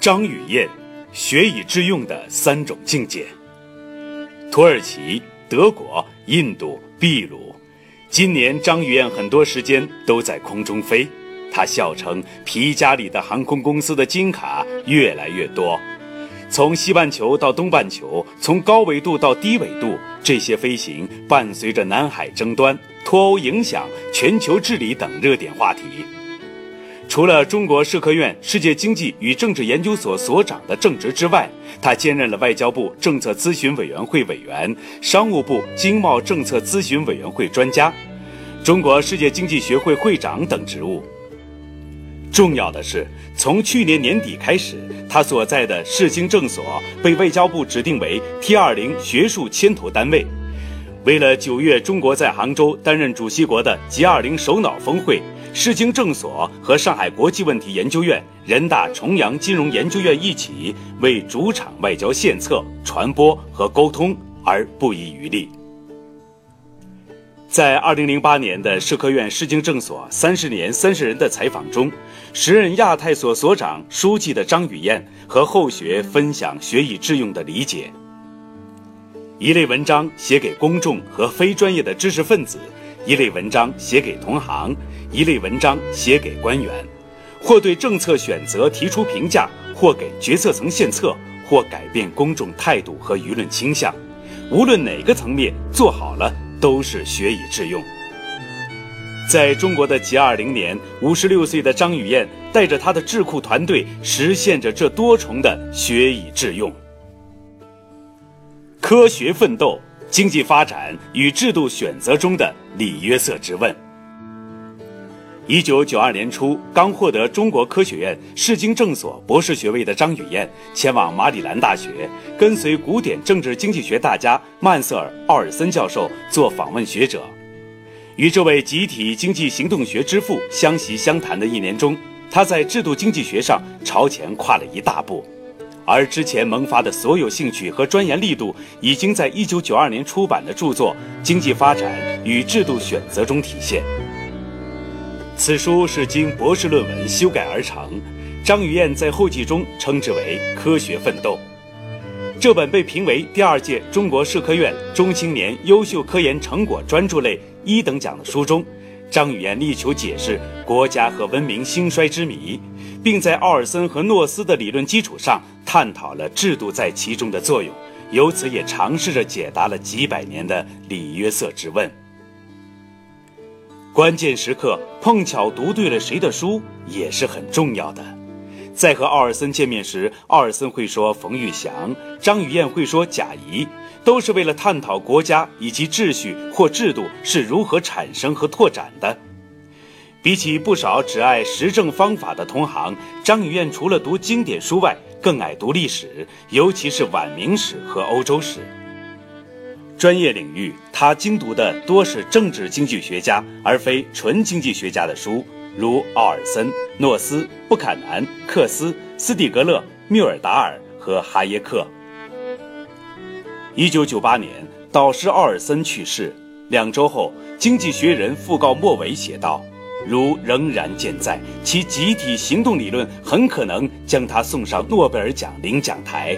张雨燕，学以致用的三种境界。土耳其、德国、印度、秘鲁，今年张雨燕很多时间都在空中飞。她笑称，皮夹里的航空公司的金卡越来越多。从西半球到东半球，从高纬度到低纬度，这些飞行伴随着南海争端、脱欧影响、全球治理等热点话题。除了中国社科院世界经济与政治研究所所长的正职之外，他兼任了外交部政策咨询委员会委员、商务部经贸政策咨询委员会专家、中国世界经济学会会长等职务。重要的是，从去年年底开始，他所在的世经政所被外交部指定为 T20 学术牵头单位。为了九月中国在杭州担任主席国的 G20 首脑峰会。世经政所和上海国际问题研究院、人大重阳金融研究院一起为主场外交献策、传播和沟通而不遗余力。在二零零八年的社科院世经政所三十年三十人的采访中，时任亚太所所长、书记的张雨燕和后学分享学以致用的理解。一类文章写给公众和非专业的知识分子，一类文章写给同行。一类文章写给官员，或对政策选择提出评价，或给决策层献策，或改变公众态度和舆论倾向。无论哪个层面做好了，都是学以致用。在中国的 G20 年，五十六岁的张雨燕带着她的智库团队，实现着这多重的学以致用。科学奋斗，经济发展与制度选择中的里约瑟之问。一九九二年初，刚获得中国科学院世经政所博士学位的张雨燕前往马里兰大学，跟随古典政治经济学大家曼瑟尔·奥尔森教授做访问学者。与这位集体经济行动学之父相习相谈的一年中，他在制度经济学上朝前跨了一大步，而之前萌发的所有兴趣和钻研力度，已经在一九九二年出版的著作《经济发展与制度选择》中体现。此书是经博士论文修改而成，张雨燕在后记中称之为《科学奋斗》。这本被评为第二届中国社科院中青年优秀科研成果专著类一等奖的书中，张雨燕力求解释国家和文明兴衰之谜，并在奥尔森和诺斯的理论基础上探讨了制度在其中的作用，由此也尝试着解答了几百年的里约瑟之问。关键时刻碰巧读对了谁的书也是很重要的。在和奥尔森见面时，奥尔森会说冯玉祥，张雨燕会说贾谊，都是为了探讨国家以及秩序或制度是如何产生和拓展的。比起不少只爱实证方法的同行，张雨燕除了读经典书外，更爱读历史，尤其是晚明史和欧洲史。专业领域，他精读的多是政治经济学家，而非纯经济学家的书，如奥尔森、诺斯、布坎南、克斯、斯蒂格勒、缪尔达尔和哈耶克。一九九八年，导师奥尔森去世，两周后，《经济学人》讣告末尾写道：“如仍然健在，其集体行动理论很可能将他送上诺贝尔奖领奖台。”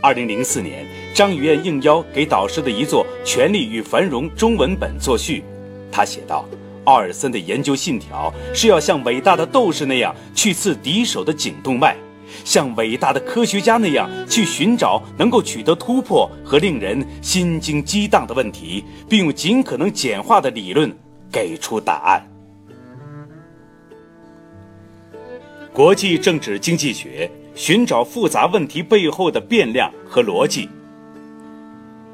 二零零四年。张雨燕应邀给导师的一作《权力与繁荣》中文本作序，他写道：“奥尔森的研究信条是要像伟大的斗士那样去刺敌手的颈动脉，像伟大的科学家那样去寻找能够取得突破和令人心惊激荡的问题，并用尽可能简化的理论给出答案。”国际政治经济学寻找复杂问题背后的变量和逻辑。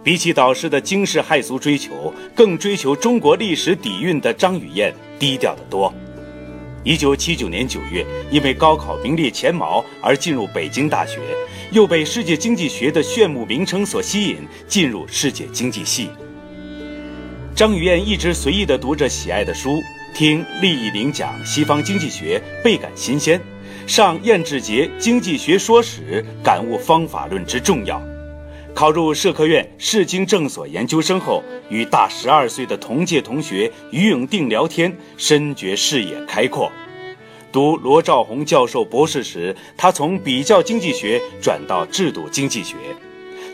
比起导师的惊世骇俗追求，更追求中国历史底蕴的张雨燕低调得多。一九七九年九月，因为高考名列前茅而进入北京大学，又被世界经济学的炫目名称所吸引，进入世界经济系。张雨燕一直随意地读着喜爱的书，听厉以宁讲西方经济学，倍感新鲜；上晏志杰经济学说史，感悟方法论之重要。考入社科院世经政所研究生后，与大十二岁的同届同学于永定聊天，深觉视野开阔。读罗兆宏教授博士时，他从比较经济学转到制度经济学，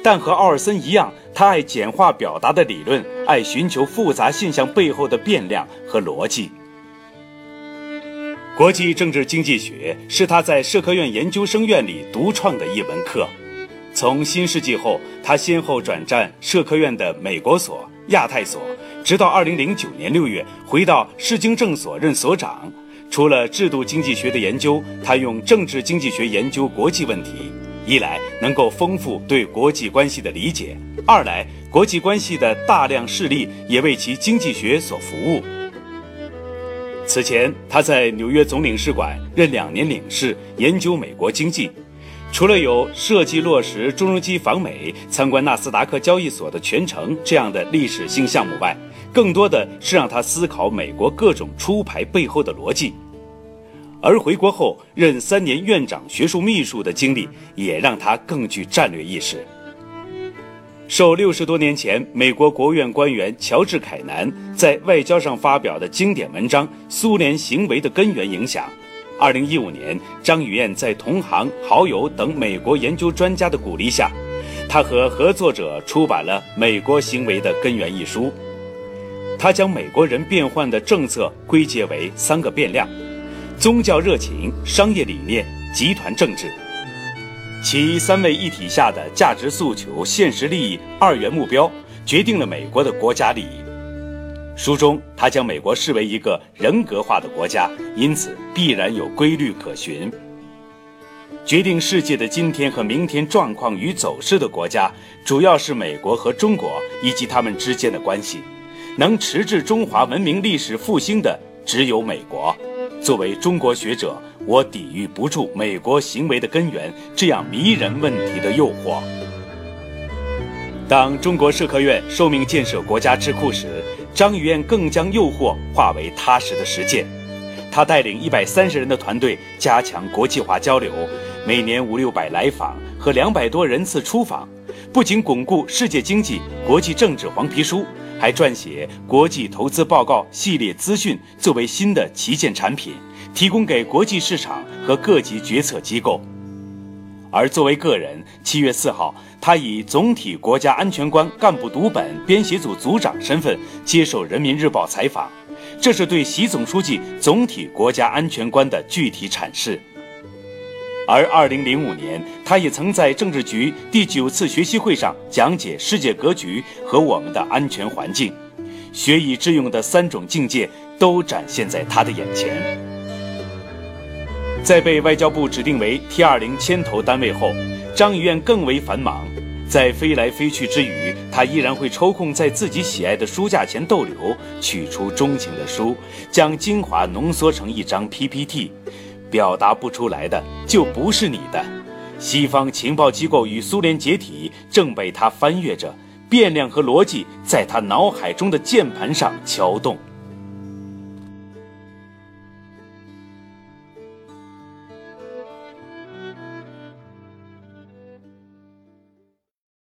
但和奥尔森一样，他爱简化表达的理论，爱寻求复杂现象背后的变量和逻辑。国际政治经济学是他在社科院研究生院里独创的一门课。从新世纪后，他先后转战社科院的美国所、亚太所，直到2009年6月回到世经政所任所长。除了制度经济学的研究，他用政治经济学研究国际问题，一来能够丰富对国际关系的理解，二来国际关系的大量事例也为其经济学所服务。此前，他在纽约总领事馆任两年领事，研究美国经济。除了有设计落实朱镕基访美、参观纳斯达克交易所的全程这样的历史性项目外，更多的是让他思考美国各种出牌背后的逻辑。而回国后任三年院长学术秘书的经历，也让他更具战略意识。受六十多年前美国国务院官员乔治·凯南在外交上发表的经典文章《苏联行为的根源》影响。二零一五年，张宇燕在同行、好友等美国研究专家的鼓励下，她和合作者出版了《美国行为的根源》一书。他将美国人变换的政策归结为三个变量：宗教热情、商业理念、集团政治。其三位一体下的价值诉求、现实利益二元目标，决定了美国的国家利益。书中，他将美国视为一个人格化的国家，因此必然有规律可循。决定世界的今天和明天状况与走势的国家，主要是美国和中国以及他们之间的关系。能迟滞中华文明历史复兴的，只有美国。作为中国学者，我抵御不住美国行为的根源这样迷人问题的诱惑。当中国社科院受命建设国家智库时，张雨燕更将诱惑化为踏实的实践，他带领一百三十人的团队加强国际化交流，每年五六百来访和两百多人次出访，不仅巩固世界经济、国际政治黄皮书，还撰写国际投资报告系列资讯作为新的旗舰产品，提供给国际市场和各级决策机构。而作为个人，七月四号，他以总体国家安全观干部读本编写组组长身份接受人民日报采访，这是对习总书记总体国家安全观的具体阐释。而二零零五年，他也曾在政治局第九次学习会上讲解世界格局和我们的安全环境，学以致用的三种境界都展现在他的眼前。在被外交部指定为 T 二零牵头单位后，张宇燕更为繁忙。在飞来飞去之余，他依然会抽空在自己喜爱的书架前逗留，取出钟情的书，将精华浓缩成一张 PPT。表达不出来的就不是你的。西方情报机构与苏联解体正被他翻阅着，变量和逻辑在他脑海中的键盘上敲动。